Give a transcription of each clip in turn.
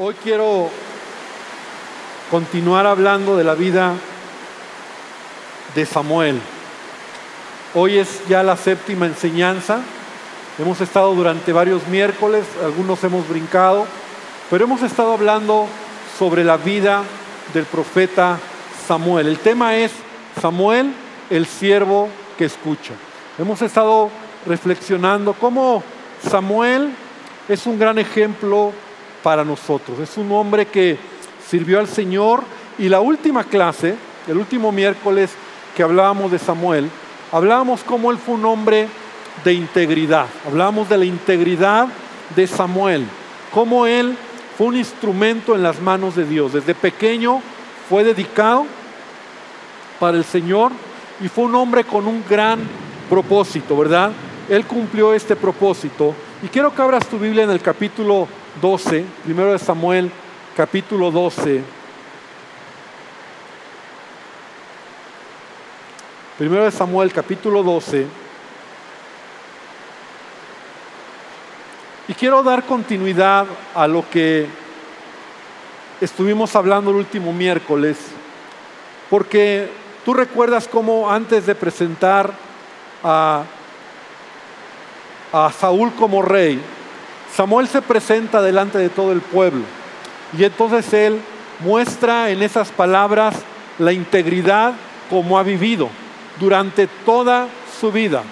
Hoy quiero continuar hablando de la vida de Samuel. Hoy es ya la séptima enseñanza. Hemos estado durante varios miércoles, algunos hemos brincado, pero hemos estado hablando sobre la vida del profeta Samuel. El tema es Samuel, el siervo que escucha. Hemos estado reflexionando cómo Samuel es un gran ejemplo para nosotros. Es un hombre que sirvió al Señor y la última clase, el último miércoles que hablábamos de Samuel, hablábamos cómo él fue un hombre de integridad. Hablábamos de la integridad de Samuel, cómo él fue un instrumento en las manos de Dios. Desde pequeño fue dedicado para el Señor y fue un hombre con un gran propósito, ¿verdad? Él cumplió este propósito. Y quiero que abras tu Biblia en el capítulo 12, primero de Samuel, capítulo 12. Primero de Samuel, capítulo 12. Y quiero dar continuidad a lo que estuvimos hablando el último miércoles, porque tú recuerdas cómo antes de presentar a, a Saúl como rey, Samuel se presenta delante de todo el pueblo y entonces él muestra en esas palabras la integridad como ha vivido durante toda su vida.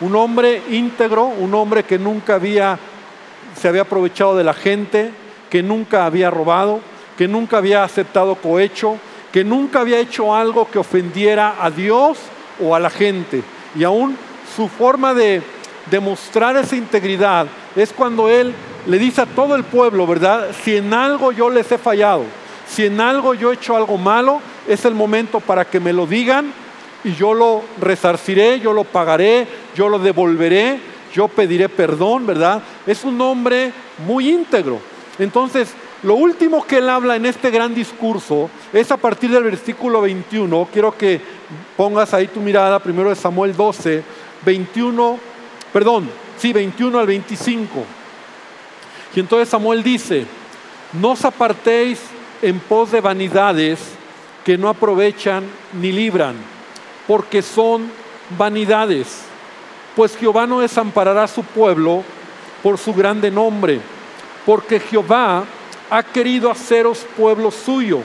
Un hombre íntegro, un hombre que nunca había se había aprovechado de la gente, que nunca había robado, que nunca había aceptado cohecho, que nunca había hecho algo que ofendiera a Dios o a la gente. Y aún su forma de demostrar esa integridad es cuando Él le dice a todo el pueblo, ¿verdad? Si en algo yo les he fallado, si en algo yo he hecho algo malo, es el momento para que me lo digan y yo lo resarciré, yo lo pagaré, yo lo devolveré, yo pediré perdón, ¿verdad? Es un hombre muy íntegro. Entonces, lo último que él habla en este gran discurso es a partir del versículo 21. Quiero que pongas ahí tu mirada, primero de Samuel 12, 21, perdón, sí, 21 al 25. Y entonces Samuel dice, no os apartéis en pos de vanidades que no aprovechan ni libran, porque son vanidades. Pues Jehová no desamparará a su pueblo por su grande nombre, porque Jehová ha querido haceros pueblo suyo.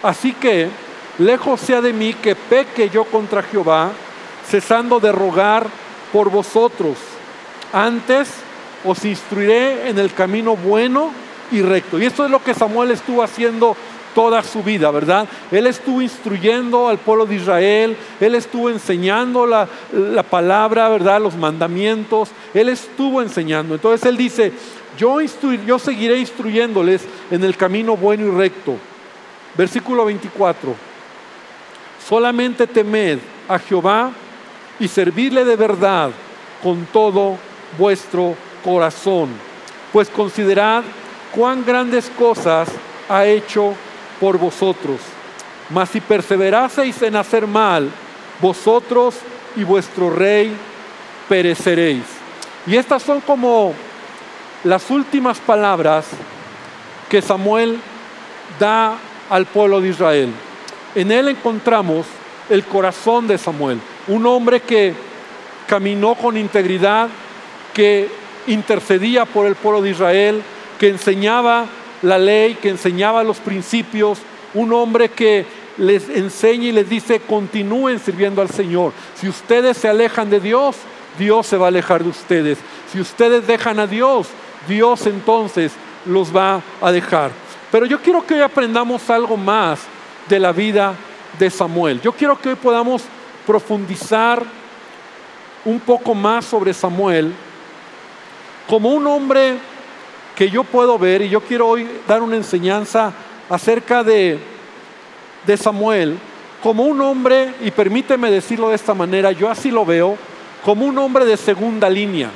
Así que, lejos sea de mí que peque yo contra Jehová, cesando de rogar por vosotros. Antes os instruiré en el camino bueno y recto. Y esto es lo que Samuel estuvo haciendo toda su vida, ¿verdad? Él estuvo instruyendo al pueblo de Israel, él estuvo enseñando la, palabra, ¿verdad? Los mandamientos, él estuvo enseñando. Entonces él dice, yo, yo seguiré instruyéndoles en el camino bueno y recto. Versículo 24, solamente temed a Jehová y servirle de verdad con todo vuestro corazón, pues considerad cuán grandes cosas ha hecho por vosotros. Mas si perseveraseis en hacer mal, vosotros y vuestro rey pereceréis. Y estas son como las últimas palabras que Samuel da al pueblo de Israel. En él encontramos el corazón de Samuel, un hombre que caminó con integridad, que intercedía por el pueblo de Israel, que enseñaba la ley, que enseñaba los principios, un hombre que les enseña y les dice, continúen sirviendo al Señor. Si ustedes se alejan de Dios, Dios se va a alejar de ustedes. Si ustedes dejan a Dios, Dios entonces los va a dejar. Pero yo quiero que hoy aprendamos algo más de la vida de Samuel. Yo quiero que hoy podamos profundizar un poco más sobre Samuel como un hombre que yo puedo ver, y yo quiero hoy dar una enseñanza acerca de, de Samuel, como un hombre, y permíteme decirlo de esta manera, yo así lo veo, como un hombre de segunda línea.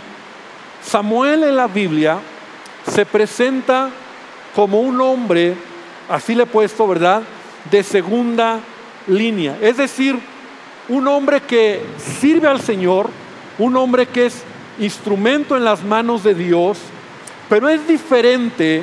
Samuel en la Biblia se presenta como un hombre, así le he puesto, ¿verdad? De segunda línea. Es decir, un hombre que sirve al Señor, un hombre que es instrumento en las manos de Dios, pero es diferente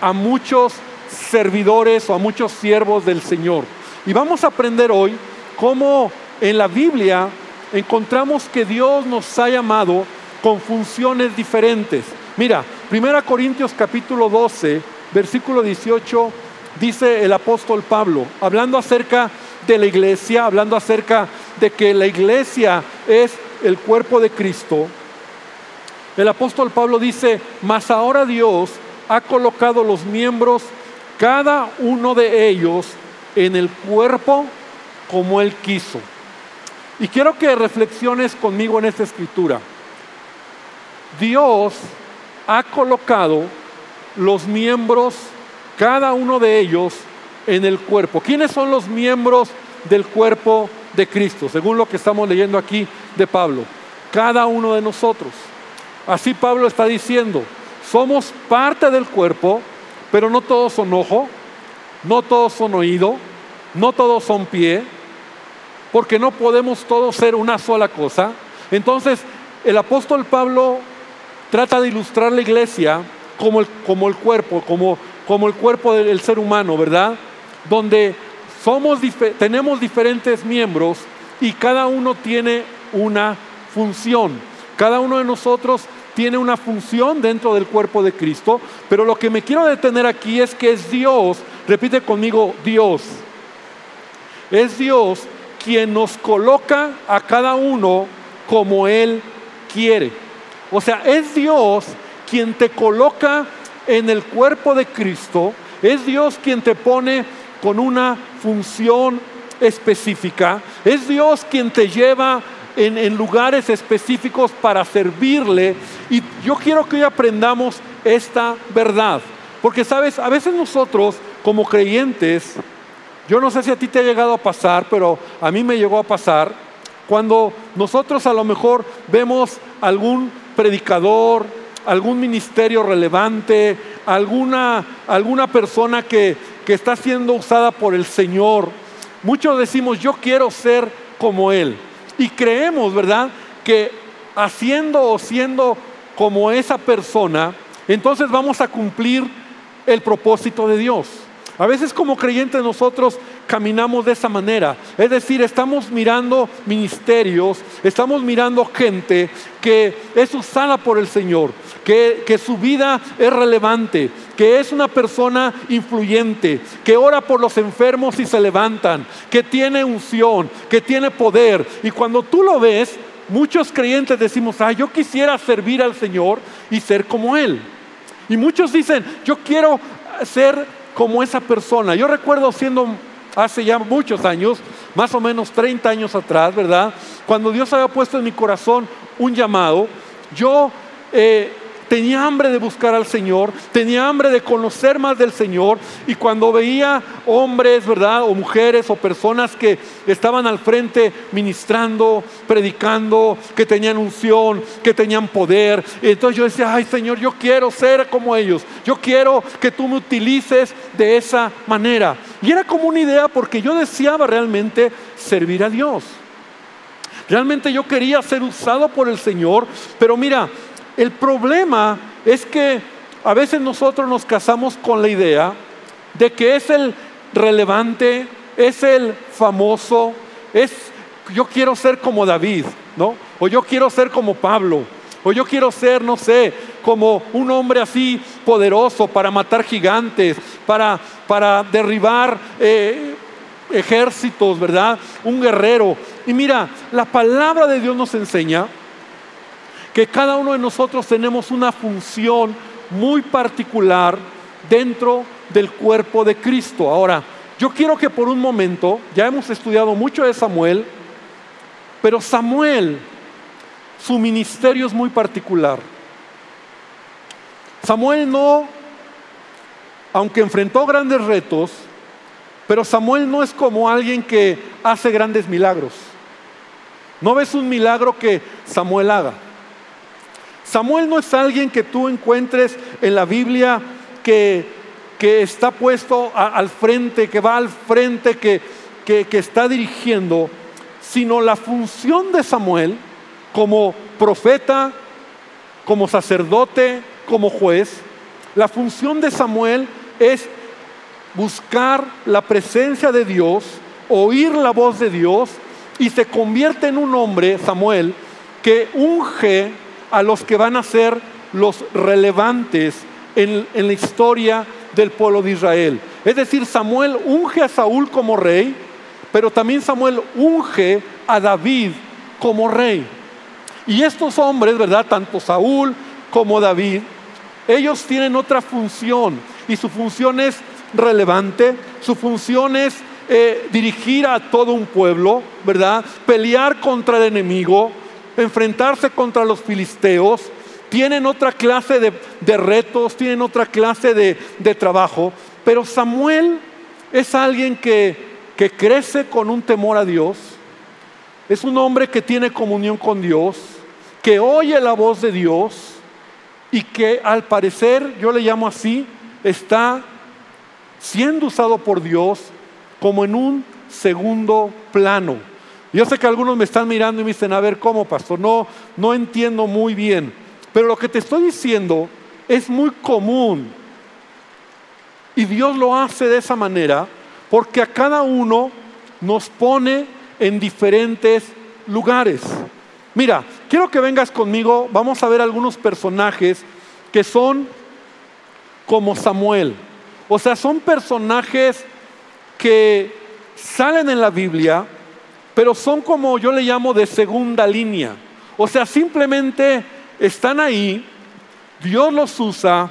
a muchos servidores o a muchos siervos del Señor. Y vamos a aprender hoy cómo en la Biblia encontramos que Dios nos ha llamado con funciones diferentes. Mira, 1 Corintios capítulo 12, versículo 18, dice el apóstol Pablo, hablando acerca de la iglesia, hablando acerca de que la iglesia es el cuerpo de Cristo, el apóstol Pablo dice, mas ahora Dios ha colocado los miembros, cada uno de ellos, en el cuerpo como Él quiso. Y quiero que reflexiones conmigo en esta escritura. Dios ha colocado los miembros, cada uno de ellos, en el cuerpo. ¿Quiénes son los miembros del cuerpo de Cristo? Según lo que estamos leyendo aquí de Pablo. Cada uno de nosotros. Así Pablo está diciendo, somos parte del cuerpo, pero no todos son ojo, no todos son oído, no todos son pie, porque no podemos todos ser una sola cosa. Entonces, el apóstol Pablo trata de ilustrar la iglesia como el, como el cuerpo, como, como el cuerpo del ser humano, ¿verdad? Donde somos, tenemos diferentes miembros y cada uno tiene una función. Cada uno de nosotros tiene una función dentro del cuerpo de Cristo, pero lo que me quiero detener aquí es que es Dios, repite conmigo, Dios. Es Dios quien nos coloca a cada uno como Él quiere. O sea, es Dios quien te coloca en el cuerpo de Cristo, es Dios quien te pone con una función específica, es Dios quien te lleva en, lugares específicos para servirle. Y yo quiero que hoy aprendamos esta verdad. Porque, sabes, a veces nosotros como creyentes, yo no sé si a ti te ha llegado a pasar, pero a mí me llegó a pasar, cuando nosotros a lo mejor vemos algún predicador, algún ministerio relevante, alguna, alguna persona que, que está siendo usada por el Señor, muchos decimos, yo quiero ser como Él. Y creemos, ¿verdad? Que haciendo o siendo como esa persona, entonces vamos a cumplir el propósito de Dios. A veces como creyentes nosotros caminamos de esa manera. Es decir, estamos mirando ministerios, estamos mirando gente que es usada por el Señor, que, que, su vida es relevante, que es una persona influyente, que ora por los enfermos y se levantan, que tiene unción, que tiene poder. Y cuando tú lo ves, muchos creyentes decimos, ah, yo quisiera servir al Señor y ser como Él. Y muchos dicen, yo quiero ser como esa persona. Yo recuerdo siendo hace ya muchos años, más o menos 30 años atrás, ¿verdad? Cuando Dios había puesto en mi corazón un llamado, yo eh, tenía hambre de buscar al Señor, tenía hambre de conocer más del Señor y cuando veía hombres, ¿verdad? O mujeres o personas que estaban al frente ministrando, predicando, que tenían unción, que tenían poder, entonces yo decía, ay Señor, yo quiero ser como ellos, yo quiero que tú me utilices de esa manera. Y era como una idea porque yo deseaba realmente servir a Dios. Realmente yo quería ser usado por el Señor, pero mira, el problema es que a veces nosotros nos casamos con la idea de que es el relevante, es el famoso, es yo quiero ser como David, ¿no? O yo quiero ser como Pablo, o yo quiero ser, no sé, como un hombre así poderoso para matar gigantes, para, para derribar eh, ejércitos, ¿verdad? Un guerrero. Y mira, la palabra de Dios nos enseña que cada uno de nosotros tenemos una función muy particular dentro del cuerpo de Cristo. Ahora, yo quiero que por un momento, ya hemos estudiado mucho de Samuel, pero Samuel, su ministerio es muy particular. Samuel no, aunque enfrentó grandes retos, pero Samuel no es como alguien que hace grandes milagros. No ves un milagro que Samuel haga. Samuel no es alguien que tú encuentres en la Biblia que, que está puesto al frente, que va al frente, que, que está dirigiendo, sino la función de Samuel como profeta, como sacerdote, como juez, La función de Samuel es buscar la presencia de Dios, oír la voz de Dios y se convierte en un hombre, Samuel, que unge a los que van a ser los relevantes en, la historia del pueblo de Israel. Es decir, Samuel unge a Saúl como rey, pero también Samuel unge a David como rey. Y estos hombres, ¿verdad? Tanto Saúl como David, ellos tienen otra función y su función es relevante, su función es eh, dirigir a todo un pueblo, ¿verdad? Pelear contra el enemigo, enfrentarse contra los filisteos, tienen otra clase de, retos, tienen otra clase de, trabajo, pero Samuel es alguien que, crece con un temor a Dios, es un hombre que tiene comunión con Dios, que oye la voz de Dios y que al parecer, yo le llamo así, está siendo usado por Dios como en un segundo plano. Yo sé que algunos me están mirando y me dicen, a ver, ¿cómo, pastor? No, no entiendo muy bien. Pero lo que te estoy diciendo es muy común. Y Dios lo hace de esa manera porque a cada uno nos pone en diferentes lugares. Mira, quiero que vengas conmigo, vamos a ver algunos personajes que son como Samuel. O sea, son personajes que salen en la Biblia, pero son como yo le llamo de segunda línea. O sea, simplemente están ahí, Dios los usa,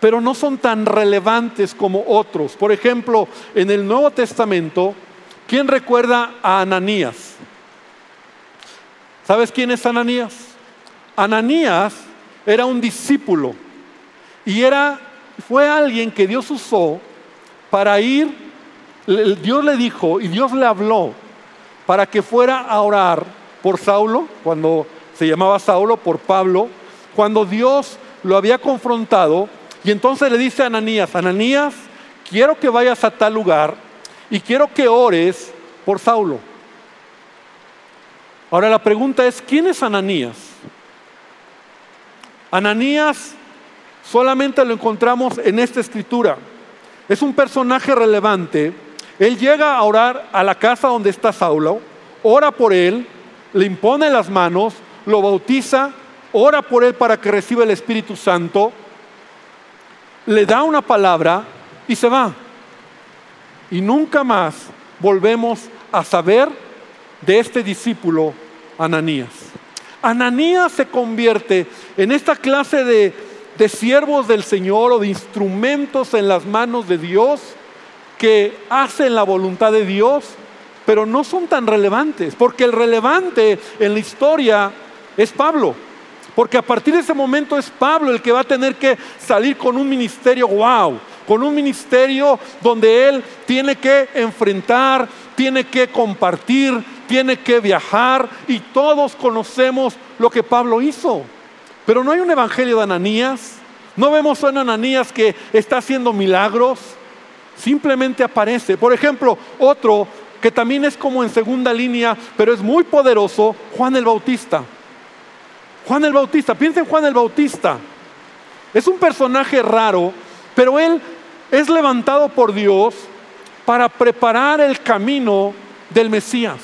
pero no son tan relevantes como otros. Por ejemplo, en el Nuevo Testamento, ¿quién recuerda a Ananías? ¿Sabes quién es Ananías? Ananías era un discípulo y era fue alguien que Dios usó para ir Dios le dijo y Dios le habló para que fuera a orar por Saulo cuando se llamaba Saulo por Pablo, cuando Dios lo había confrontado y entonces le dice a Ananías, Ananías, quiero que vayas a tal lugar y quiero que ores por Saulo. Ahora la pregunta es, ¿quién es Ananías? Ananías solamente lo encontramos en esta escritura. Es un personaje relevante. Él llega a orar a la casa donde está Saulo, ora por él, le impone las manos, lo bautiza, ora por él para que reciba el Espíritu Santo, le da una palabra y se va. Y nunca más volvemos a saber de este discípulo Ananías. Ananías se convierte en esta clase de, de siervos del Señor o de instrumentos en las manos de Dios que hacen la voluntad de Dios, pero no son tan relevantes, porque el relevante en la historia es Pablo. Porque a partir de ese momento es Pablo el que va a tener que salir con un ministerio wow, con un ministerio donde él tiene que enfrentar, tiene que compartir, tiene que viajar y todos conocemos lo que Pablo hizo. Pero no hay un evangelio de Ananías, no vemos a un Ananías que está haciendo milagros, simplemente aparece. Por ejemplo, otro que también es como en segunda línea, pero es muy poderoso, Juan el Bautista. Juan el Bautista, piensen en Juan el Bautista. Es un personaje raro, pero él es levantado por Dios para preparar el camino del Mesías.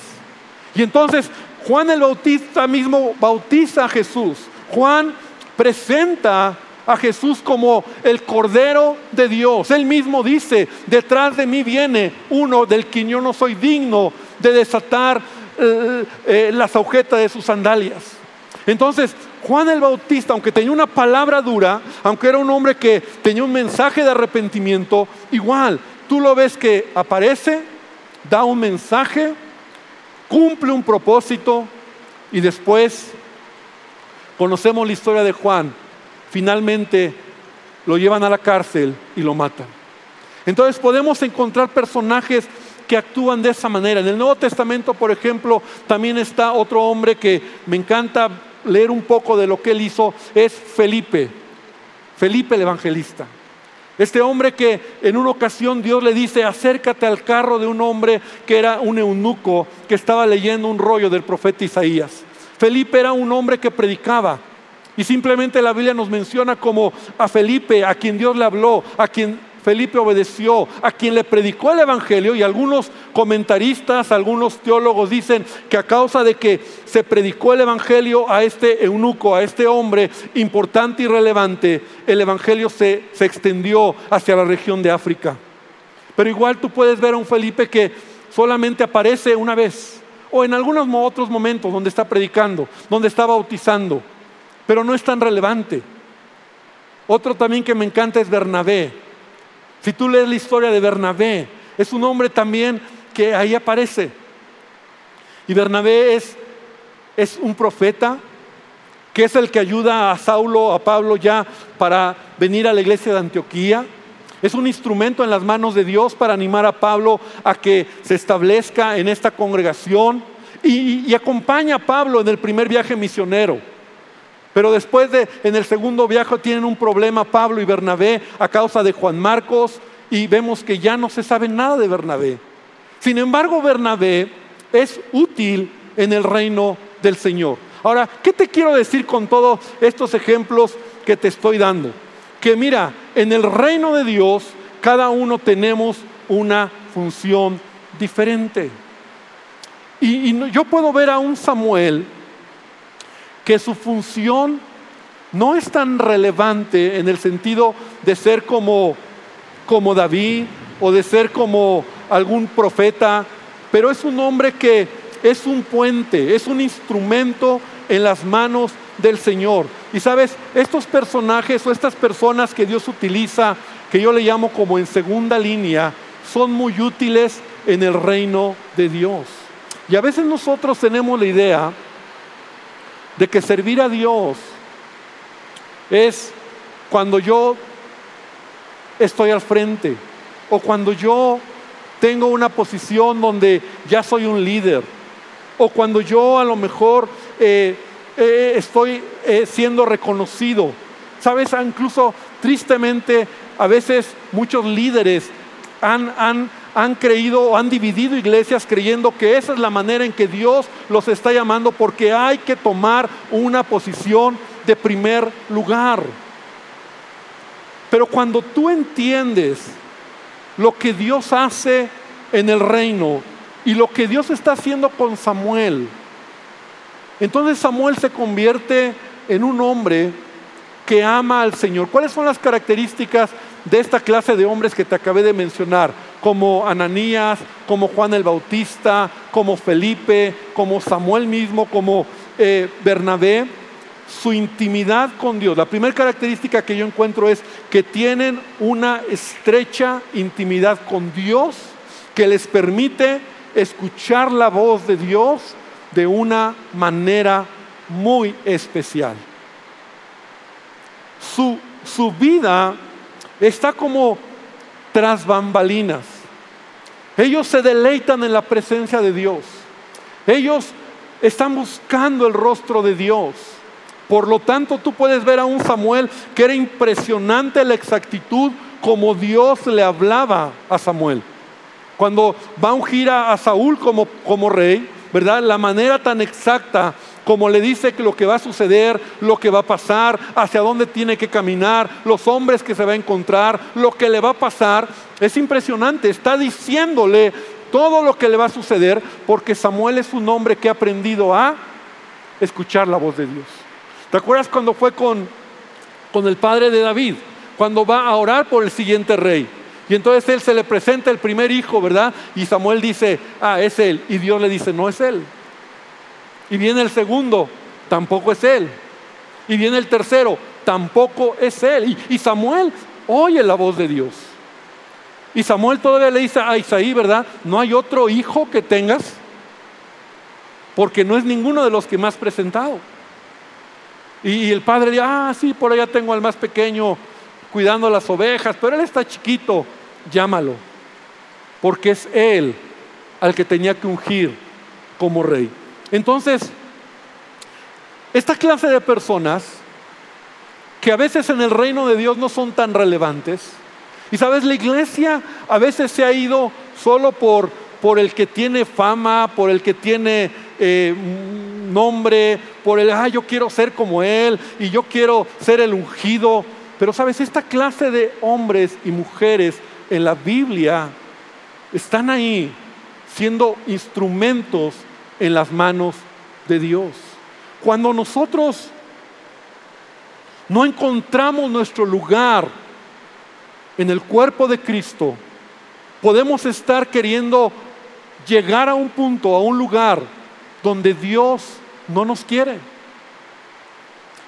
Y entonces Juan el Bautista mismo bautiza a Jesús. Juan presenta a Jesús como el Cordero de Dios. Él mismo dice, detrás de mí viene uno del que yo no soy digno de desatar eh, eh, las agujetas de sus sandalias. Entonces, Juan el Bautista, aunque tenía una palabra dura, aunque era un hombre que tenía un mensaje de arrepentimiento, igual, tú lo ves que aparece, da un mensaje, cumple un propósito y después conocemos la historia de Juan. Finalmente lo llevan a la cárcel y lo matan. Entonces podemos encontrar personajes que actúan de esa manera. En el Nuevo Testamento, por ejemplo, también está otro hombre que me encanta leer un poco de lo que él hizo, es Felipe, Felipe el evangelista. Este hombre que en una ocasión Dios le dice, acércate al carro de un hombre que era un eunuco, que estaba leyendo un rollo del profeta Isaías. Felipe era un hombre que predicaba Y simplemente la Biblia nos menciona como a Felipe, a quien Dios le habló, a quien Felipe obedeció, a quien le predicó el Evangelio y algunos comentaristas, algunos teólogos dicen que a causa de que se predicó el Evangelio a este eunuco, a este hombre importante y relevante, el Evangelio se, se extendió hacia la región de África. Pero igual tú puedes ver a un Felipe que solamente aparece una vez o en algunos otros momentos donde está predicando, donde está bautizando, pero no es tan relevante. Otro también que me encanta es Bernabé. Si tú lees la historia de Bernabé, es un hombre también que ahí aparece. Y Bernabé es, es un profeta que es el que ayuda a Saulo, a Pablo ya para venir a la iglesia de Antioquía. Es un instrumento en las manos de Dios para animar a Pablo a que se establezca en esta congregación y, y acompaña a Pablo en el primer viaje misionero. Pero después de, en el segundo viaje tienen un problema Pablo y Bernabé a causa de Juan Marcos y vemos que ya no se sabe nada de Bernabé. Sin embargo, Bernabé es útil en el reino del Señor. Ahora, ¿qué te quiero decir con todos estos ejemplos que te estoy dando? Que mira, en el reino de Dios cada uno tenemos una función diferente. Y, y yo puedo ver a un Samuel que su función no es tan relevante en el sentido de ser como, como David o de ser como algún profeta, pero es un hombre que es un puente, es un instrumento en las manos del Señor. Y sabes, estos personajes o estas personas que Dios utiliza, que yo le llamo como en segunda línea, son muy útiles en el reino de Dios. Y a veces nosotros tenemos la idea de que servir a Dios es cuando yo estoy al frente o cuando yo tengo una posición donde ya soy un líder o cuando yo a lo mejor eh, eh, estoy eh, siendo reconocido. Sabes, incluso tristemente a veces muchos líderes han, han han creído o han dividido iglesias creyendo que esa es la manera en que Dios los está llamando porque hay que tomar una posición de primer lugar. Pero cuando tú entiendes lo que Dios hace en el reino y lo que Dios está haciendo con Samuel, entonces Samuel se convierte en un hombre que ama al Señor. ¿Cuáles son las características de esta clase de hombres que te acabé de mencionar? como Ananías, como Juan el Bautista, como Felipe, como Samuel mismo, como eh, Bernabé, su intimidad con Dios. La primera característica que yo encuentro es que tienen una estrecha intimidad con Dios que les permite escuchar la voz de Dios de una manera muy especial. Su, su vida está como tras bambalinas. Ellos se deleitan en la presencia de Dios. Ellos están buscando el rostro de Dios. Por lo tanto, tú puedes ver a un Samuel que era impresionante la exactitud como Dios le hablaba a Samuel. Cuando va a ungir a Saúl como, como rey, ¿verdad? La manera tan exacta como le dice que lo que va a suceder, lo que va a pasar, hacia dónde tiene que caminar, los hombres que se va a encontrar, lo que le va a pasar, es impresionante. Está diciéndole todo lo que le va a suceder porque Samuel es un hombre que ha aprendido a escuchar la voz de Dios. ¿Te acuerdas cuando fue con, con el padre de David? Cuando va a orar por el siguiente rey. Y entonces él se le presenta el primer hijo, ¿verdad? Y Samuel dice, ah, es él. Y Dios le dice, no es él. Y viene el segundo, tampoco es él. Y viene el tercero, tampoco es él. Y, Samuel oye la voz de Dios. Y Samuel todavía le dice a Isaí, ¿verdad? No hay otro hijo que tengas, porque no es ninguno de los que me has presentado. Y, el padre dice, ah, sí, por allá tengo al más pequeño cuidando las ovejas, pero él está chiquito, llámalo, porque es él al que tenía que ungir como rey. Entonces, esta clase de personas que a veces en el reino de Dios no son tan relevantes, y sabes, la iglesia a veces se ha ido solo por, por el que tiene fama, por el que tiene eh, nombre, por el, ah, yo quiero ser como Él y yo quiero ser el ungido. Pero sabes, esta clase de hombres y mujeres en la Biblia están ahí siendo instrumentos en las manos de Dios. Cuando nosotros no encontramos nuestro lugar en el cuerpo de Cristo, podemos estar queriendo llegar a un punto, a un lugar donde Dios no nos quiere.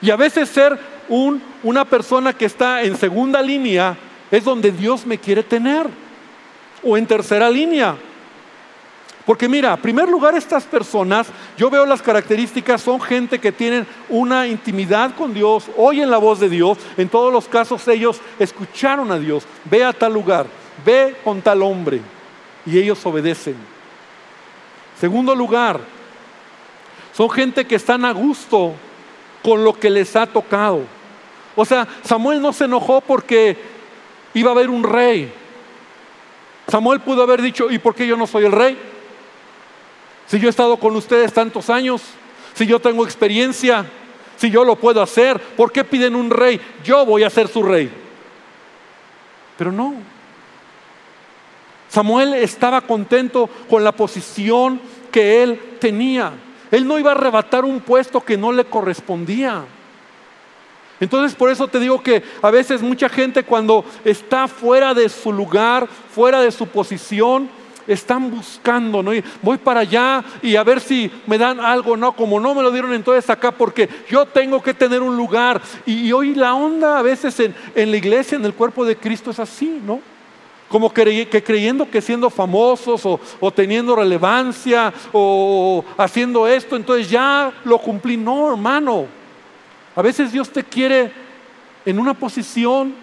Y a veces ser un, una persona que está en segunda línea es donde Dios me quiere tener. O en tercera línea. Porque mira, en primer lugar estas personas, yo veo las características, son gente que tienen una intimidad con Dios, oyen la voz de Dios, en todos los casos ellos escucharon a Dios, ve a tal lugar, ve con tal hombre, y ellos obedecen. Segundo lugar, son gente que están a gusto con lo que les ha tocado. O sea, Samuel no se enojó porque iba a haber un rey. Samuel pudo haber dicho, ¿y por qué yo no soy el rey? Si yo he estado con ustedes tantos años, si yo tengo experiencia, si yo lo puedo hacer, ¿por qué piden un rey? Yo voy a ser su rey. Pero no. Samuel estaba contento con la posición que él tenía. Él no iba a arrebatar un puesto que no le correspondía. Entonces por eso te digo que a veces mucha gente cuando está fuera de su lugar, fuera de su posición, están buscando, ¿no? voy para allá y a ver si me dan algo, no, como no me lo dieron entonces acá, porque yo tengo que tener un lugar. Y, hoy la onda a veces en, la iglesia, en el cuerpo de Cristo es así, ¿no? como que, creyendo que siendo famosos o, teniendo relevancia o haciendo esto, entonces ya lo cumplí. No, hermano. A veces Dios te quiere en una posición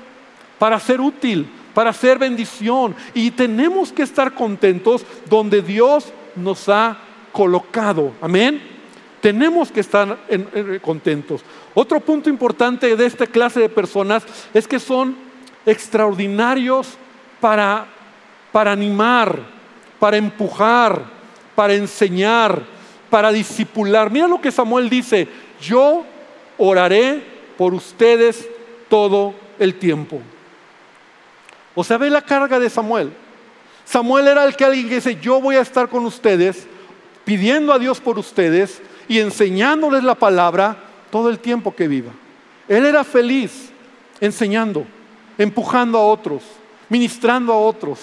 para ser útil, para ser bendición. Y tenemos que estar contentos donde Dios nos ha colocado. Amén. Tenemos que estar contentos. Otro punto importante de esta clase de personas es que son extraordinarios para, para animar, para empujar, para enseñar, para discipular. Mira lo que Samuel dice, yo oraré por ustedes todo el tiempo. O sea, ve la carga de Samuel. Samuel era el que alguien dice, yo voy a estar con ustedes, pidiendo a Dios por ustedes y enseñándoles la palabra todo el tiempo que viva. Él era feliz enseñando, empujando a otros ministrando a otros.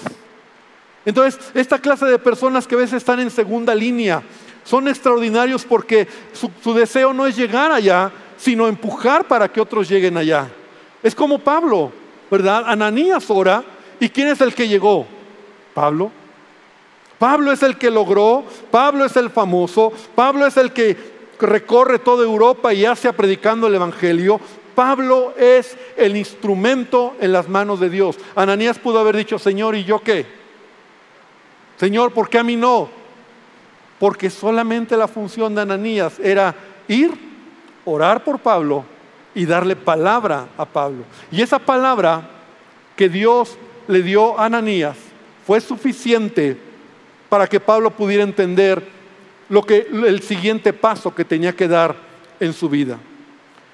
Entonces, esta clase de personas que a veces están en segunda línea son extraordinarios porque su, deseo no es llegar allá, sino empujar para que otros lleguen allá. Es como Pablo, ¿verdad? Ananías ora, ¿y quién es el que llegó? Pablo. Pablo es el que logró, Pablo es el famoso, Pablo es el que recorre toda Europa y hace predicando el Evangelio, Pablo es el instrumento en las manos de Dios. Ananías pudo haber dicho, Señor, ¿y yo qué? Señor, ¿por qué a mí no? Porque solamente la función de Ananías era ir, orar por Pablo y darle palabra a Pablo. Y esa palabra que Dios le dio a Ananías fue suficiente para que Pablo pudiera entender lo que el siguiente paso que tenía que dar en su vida.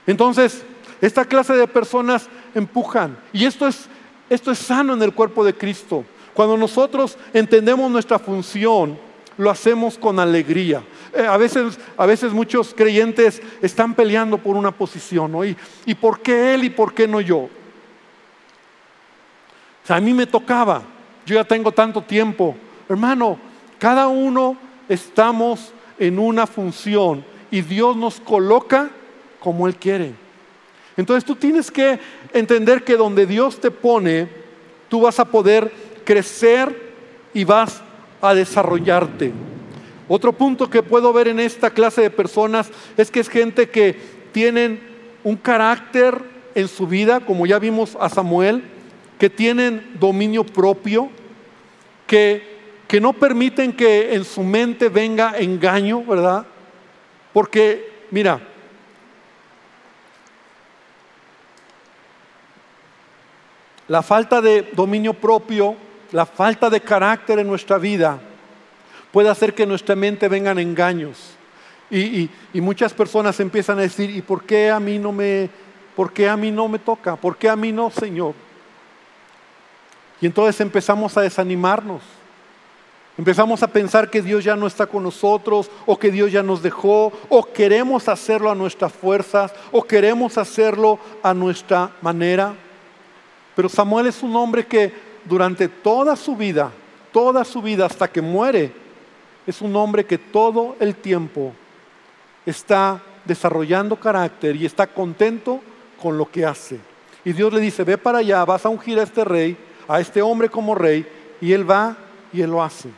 Entonces, esta clase de personas empujan. Y esto es, esto es sano en el cuerpo de Cristo. Cuando nosotros entendemos nuestra función, lo hacemos con alegría. Eh, a, veces, a veces muchos creyentes están peleando por una posición, ¿no? ¿Y, ¿Y por qué él y por qué no yo? O sea, a mí me tocaba, yo ya tengo tanto tiempo. Hermano, cada uno estamos en una función y Dios nos coloca como Él quiere. Entonces tú tienes que entender que donde Dios te pone, tú vas a poder crecer y vas a desarrollarte. Otro punto que puedo ver en esta clase de personas es que es gente que tienen un carácter en su vida, como ya vimos a Samuel, que tienen dominio propio, que, que no permiten que en su mente venga engaño, ¿verdad? Porque, mira, la falta de dominio propio, la falta de carácter en nuestra vida puede hacer que nuestra mente vengan engaños. Y, y, muchas personas empiezan a decir, ¿y por qué a mí no me, por qué a mí no me toca? ¿Por qué a mí no, Señor? Y entonces empezamos a desanimarnos. Empezamos a pensar que Dios ya no está con nosotros o que Dios ya nos dejó o queremos hacerlo a nuestras fuerzas o queremos hacerlo a nuestra manera. Pero Samuel es un hombre que durante toda su vida, toda su vida hasta que muere, es un hombre que todo el tiempo está desarrollando carácter y está contento con lo que hace. Y Dios le dice, ve para allá, vas a ungir a este rey, a este hombre como rey, y él va y él lo hace.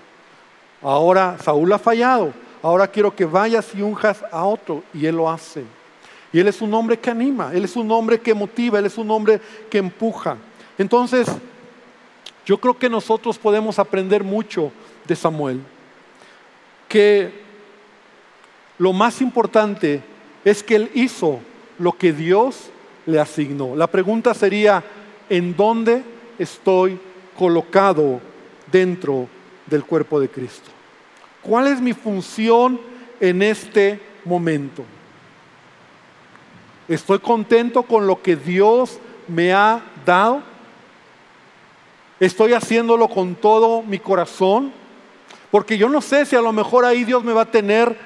Ahora Saúl ha fallado, ahora quiero que vayas y unjas a otro, y él lo hace. Y él es un hombre que anima, él es un hombre que motiva, él es un hombre que empuja. Entonces, yo creo que nosotros podemos aprender mucho de Samuel. Que lo más importante es que él hizo lo que Dios le asignó. La pregunta sería, ¿en dónde estoy colocado dentro del cuerpo de Cristo? ¿Cuál es mi función en este momento? ¿Estoy contento con lo que Dios me ha dado? ¿Estoy haciéndolo con todo mi corazón? Porque yo no sé si a lo mejor ahí Dios me va a tener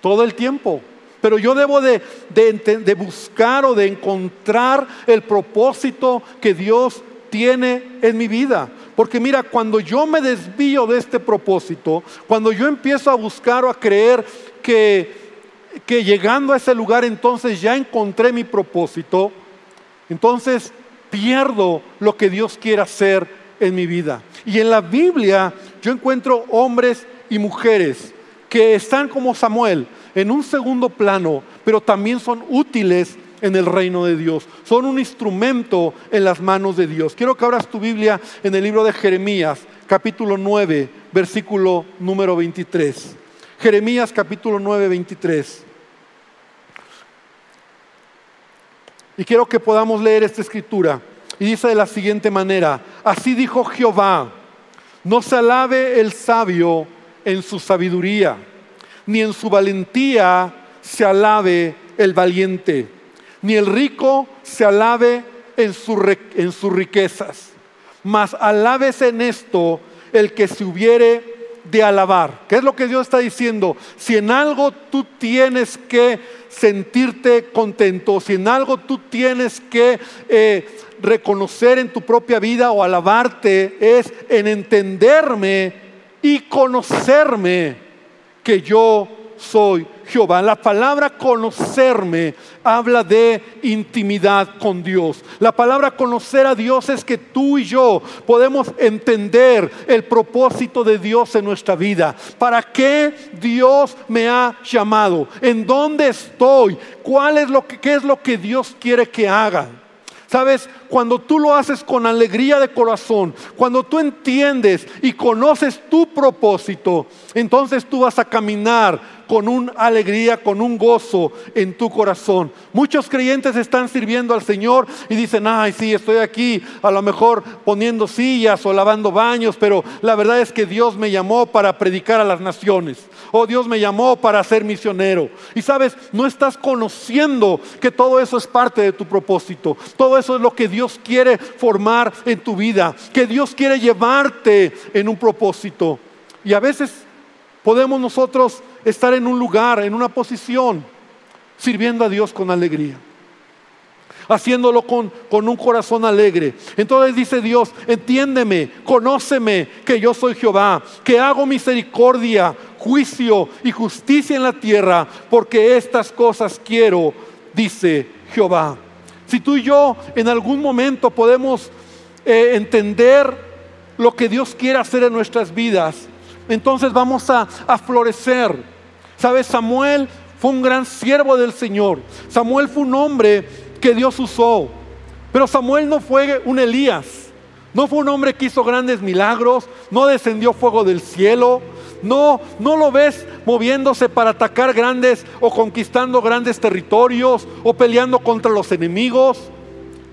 todo el tiempo. Pero yo debo de, de, buscar o de encontrar el propósito que Dios tiene en mi vida. Porque mira, cuando yo me desvío de este propósito, cuando yo empiezo a buscar o a creer que, que llegando a ese lugar entonces ya encontré mi propósito, entonces pierdo lo que Dios quiere hacer en mi vida. Y en la Biblia yo encuentro hombres y mujeres que están como Samuel en un segundo plano, pero también son útiles en el reino de Dios. Son un instrumento en las manos de Dios. Quiero que abras tu Biblia en el libro de Jeremías, capítulo 9, versículo número 23. Jeremías capítulo 9, 23. Y quiero que podamos leer esta escritura. Y dice de la siguiente manera, así dijo Jehová, no se alabe el sabio en su sabiduría, ni en su valentía se alabe el valiente, ni el rico se alabe en, en sus riquezas, mas alabese en esto el que se hubiere de alabar. ¿Qué es lo que Dios está diciendo? Si en algo tú tienes que sentirte contento, si en algo tú tienes que eh, reconocer en tu propia vida o alabarte, es en entenderme y conocerme que yo soy Jehová. La palabra conocerme habla de intimidad con Dios. La palabra conocer a Dios es que tú y yo podemos entender el propósito de Dios en nuestra vida. ¿Para qué Dios me ha llamado? ¿En dónde estoy? ¿Cuál es lo que, qué es lo que Dios quiere que haga? Sabes, cuando tú lo haces con alegría de corazón, cuando tú entiendes y conoces tu propósito, entonces tú vas a caminar con una alegría, con un gozo en tu corazón. Muchos creyentes están sirviendo al Señor y dicen, ay, sí, estoy aquí a lo mejor poniendo sillas o lavando baños, pero la verdad es que Dios me llamó para predicar a las naciones. O Dios me llamó para ser misionero. Y sabes, no estás conociendo que todo eso es parte de tu propósito. Todo eso es lo que Dios quiere formar en tu vida. Que Dios quiere llevarte en un propósito. Y a veces podemos nosotros estar en un lugar, en una posición, sirviendo a Dios con alegría. Haciéndolo con, con un corazón alegre. Entonces dice Dios, entiéndeme, conóceme que yo soy Jehová, que hago misericordia, juicio y justicia en la tierra, porque estas cosas quiero, dice Jehová. Si tú y yo en algún momento podemos eh, entender lo que Dios quiere hacer en nuestras vidas, entonces vamos a, florecer. ¿Sabes? Samuel fue un gran siervo del Señor. Samuel fue un hombre que Dios usó. Pero Samuel no fue un Elías. No fue un hombre que hizo grandes milagros. No descendió fuego del cielo. No, no lo ves moviéndose para atacar grandes o conquistando grandes territorios o peleando contra los enemigos.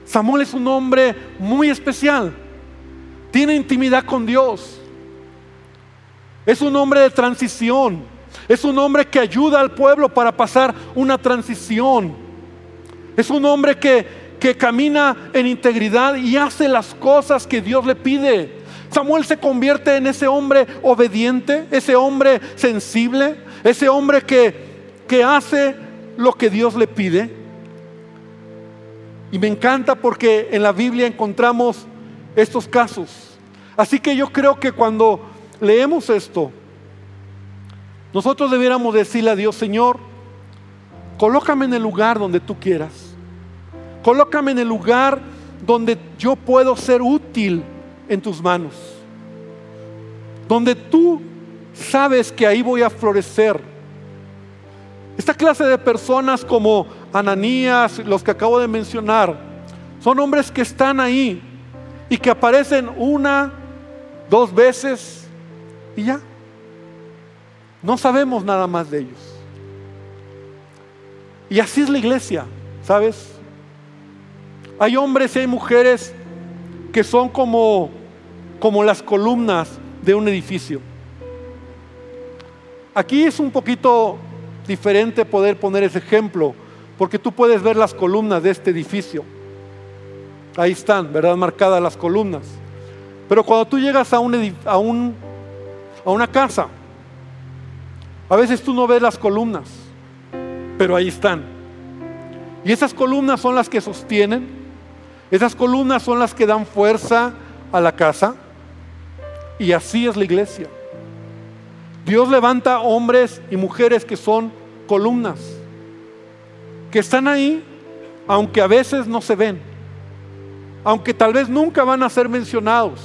Samuel es un hombre muy especial. Tiene intimidad con Dios. Es un hombre de transición. Es un hombre que ayuda al pueblo para pasar una transición. Es un hombre que, que camina en integridad y hace las cosas que Dios le pide. Samuel se convierte en ese hombre obediente, ese hombre sensible, ese hombre que, que hace lo que Dios le pide. Y me encanta porque en la Biblia encontramos estos casos. Así que yo creo que cuando leemos esto, nosotros debiéramos decirle a Dios, Señor, colócame en el lugar donde tú quieras. Colócame en el lugar donde yo puedo ser útil en tus manos. Donde tú sabes que ahí voy a florecer. Esta clase de personas como Ananías, los que acabo de mencionar, son hombres que están ahí y que aparecen una, dos veces y ya. No sabemos nada más de ellos. Y así es la iglesia, ¿sabes? Hay hombres y hay mujeres que son como, como las columnas de un edificio. Aquí es un poquito diferente poder poner ese ejemplo, porque tú puedes ver las columnas de este edificio. Ahí están, ¿verdad? Marcadas las columnas. Pero cuando tú llegas a, un, a, un, a una casa, a veces tú no ves las columnas, pero ahí están. Y esas columnas son las que sostienen, esas columnas son las que dan fuerza a la casa. Y así es la iglesia. Dios levanta hombres y mujeres que son columnas, que están ahí, aunque a veces no se ven, aunque tal vez nunca van a ser mencionados,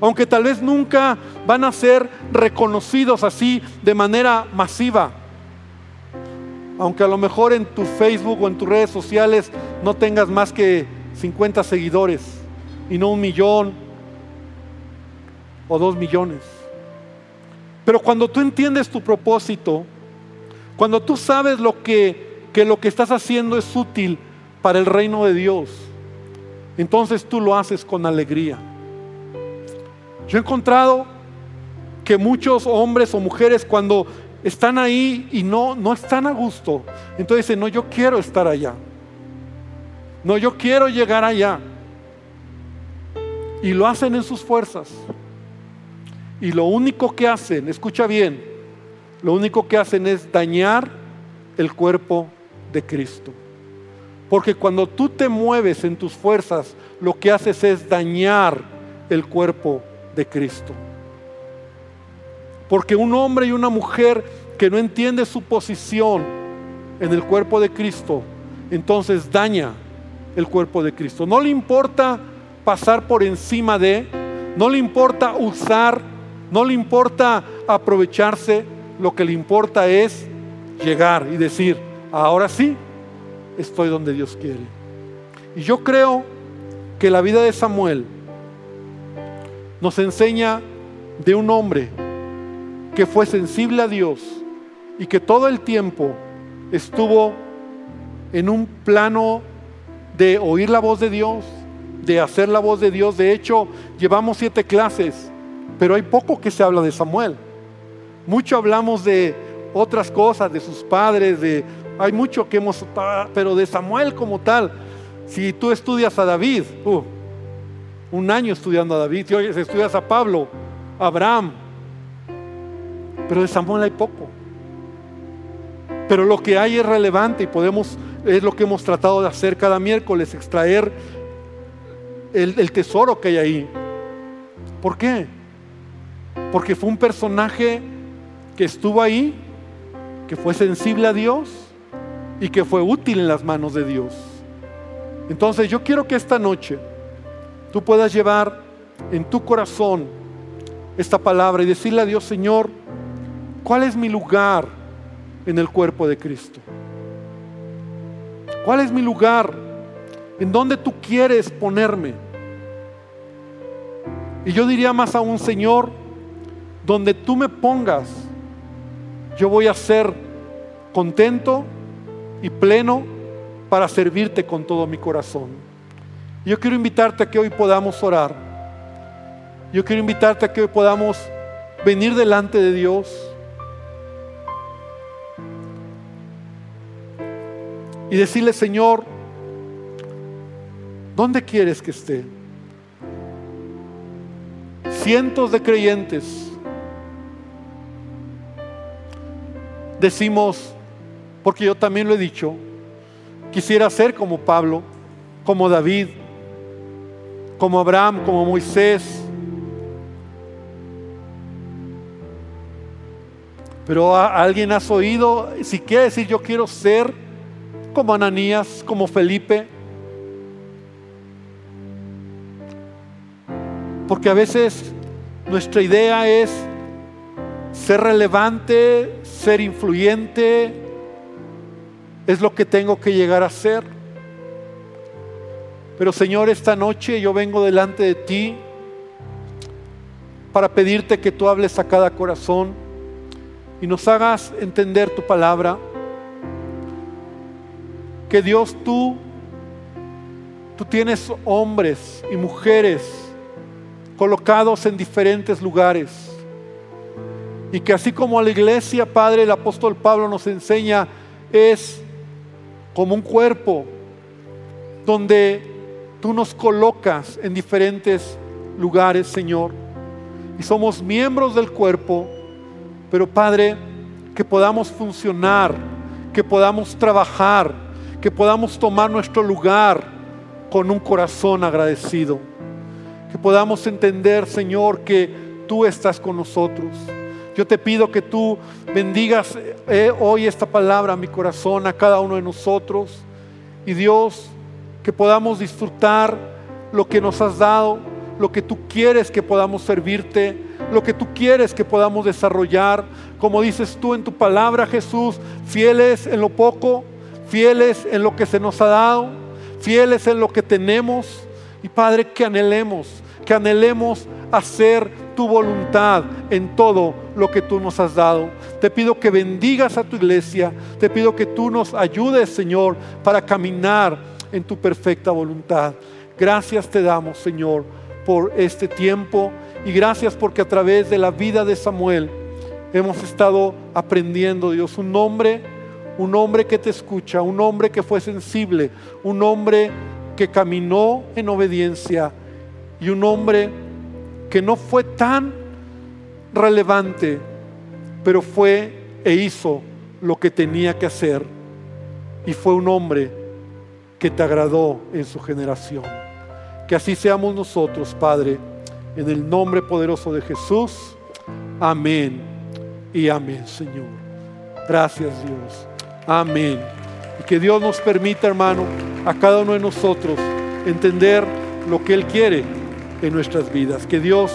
aunque tal vez nunca van a ser reconocidos así de manera masiva, aunque a lo mejor en tu Facebook o en tus redes sociales no tengas más que 50 seguidores y no un millón o dos millones. Pero cuando tú entiendes tu propósito, cuando tú sabes lo que, que lo que estás haciendo es útil para el reino de Dios, entonces tú lo haces con alegría. Yo he encontrado que muchos hombres o mujeres cuando están ahí y no, no están a gusto, entonces dicen, no, yo quiero estar allá. No, yo quiero llegar allá. Y lo hacen en sus fuerzas. Y lo único que hacen, escucha bien, lo único que hacen es dañar el cuerpo de Cristo. Porque cuando tú te mueves en tus fuerzas, lo que haces es dañar el cuerpo de Cristo. Porque un hombre y una mujer que no entiende su posición en el cuerpo de Cristo, entonces daña el cuerpo de Cristo. No le importa pasar por encima de, no le importa usar, no le importa aprovecharse, lo que le importa es llegar y decir, ahora sí, estoy donde Dios quiere. Y yo creo que la vida de Samuel nos enseña de un hombre que fue sensible a Dios y que todo el tiempo estuvo en un plano de oír la voz de Dios, de hacer la voz de Dios. De hecho, llevamos siete clases, pero hay poco que se habla de Samuel. Mucho hablamos de otras cosas, de sus padres, de hay mucho que hemos, pero de Samuel como tal, si tú estudias a David, uh, un año estudiando a David, si estudias a Pablo, Abraham, pero de Samuel hay poco. Pero lo que hay es relevante y podemos, es lo que hemos tratado de hacer cada miércoles, extraer el, tesoro que hay ahí. ¿Por qué? Porque fue un personaje que estuvo ahí, que fue sensible a Dios y que fue útil en las manos de Dios. Entonces yo quiero que esta noche tú puedas llevar en tu corazón esta palabra y decirle a Dios, Señor, ¿cuál es mi lugar en el cuerpo de Cristo? ¿Cuál es mi lugar? ¿En dónde tú quieres ponerme? Y yo diría más aún, Señor, donde tú me pongas, yo voy a ser contento y pleno para servirte con todo mi corazón. Yo quiero invitarte a que hoy podamos orar. Yo quiero invitarte a que hoy podamos venir delante de Dios y decirle, Señor, ¿dónde quieres que esté? Cientos de creyentes decimos, porque yo también lo he dicho, quisiera ser como Pablo, como David, como Abraham, como Moisés. Pero alguien has oído, si quiere decir yo quiero ser como Ananías, como Felipe. Porque a veces nuestra idea es ser relevante, ser influyente, es lo que tengo que llegar a ser. Pero Señor, esta noche yo vengo delante de ti para pedirte que tú hables a cada corazón y nos hagas entender tu palabra. Que Dios tú, tú tienes hombres y mujeres colocados en diferentes lugares. Y que así como la iglesia, Padre, el apóstol Pablo nos enseña, es como un cuerpo donde tú nos colocas en diferentes lugares, Señor. Y somos miembros del cuerpo, pero Padre, que podamos funcionar, que podamos trabajar, que podamos tomar nuestro lugar con un corazón agradecido. Que podamos entender, Señor, que tú estás con nosotros yo te pido que tú bendigas eh, hoy esta palabra a mi corazón, a cada uno de nosotros. Y Dios, que podamos disfrutar lo que nos has dado, lo que tú quieres que podamos servirte, lo que tú quieres que podamos desarrollar. Como dices tú en tu palabra, Jesús, fieles en lo poco, fieles en lo que se nos ha dado, fieles en lo que tenemos. Y Padre, que anhelemos, que anhelemos hacer tu voluntad en todo lo que tú nos has dado. Te pido que bendigas a tu iglesia. Te pido que tú nos ayudes, Señor, para caminar en tu perfecta voluntad. Gracias te damos, Señor, por este tiempo y gracias porque a través de la vida de Samuel hemos estado aprendiendo, Dios, un hombre, un hombre que te escucha, un hombre que fue sensible, un hombre que caminó en obediencia y un hombre que no fue tan relevante, pero fue e hizo lo que tenía que hacer. Y fue un hombre que te agradó en su generación. Que así seamos nosotros, Padre, en el nombre poderoso de Jesús. Amén y amén, Señor. Gracias, Dios. Amén. Y que Dios nos permita, hermano, a cada uno de nosotros entender lo que Él quiere en nuestras vidas. Que Dios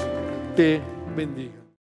te bendiga.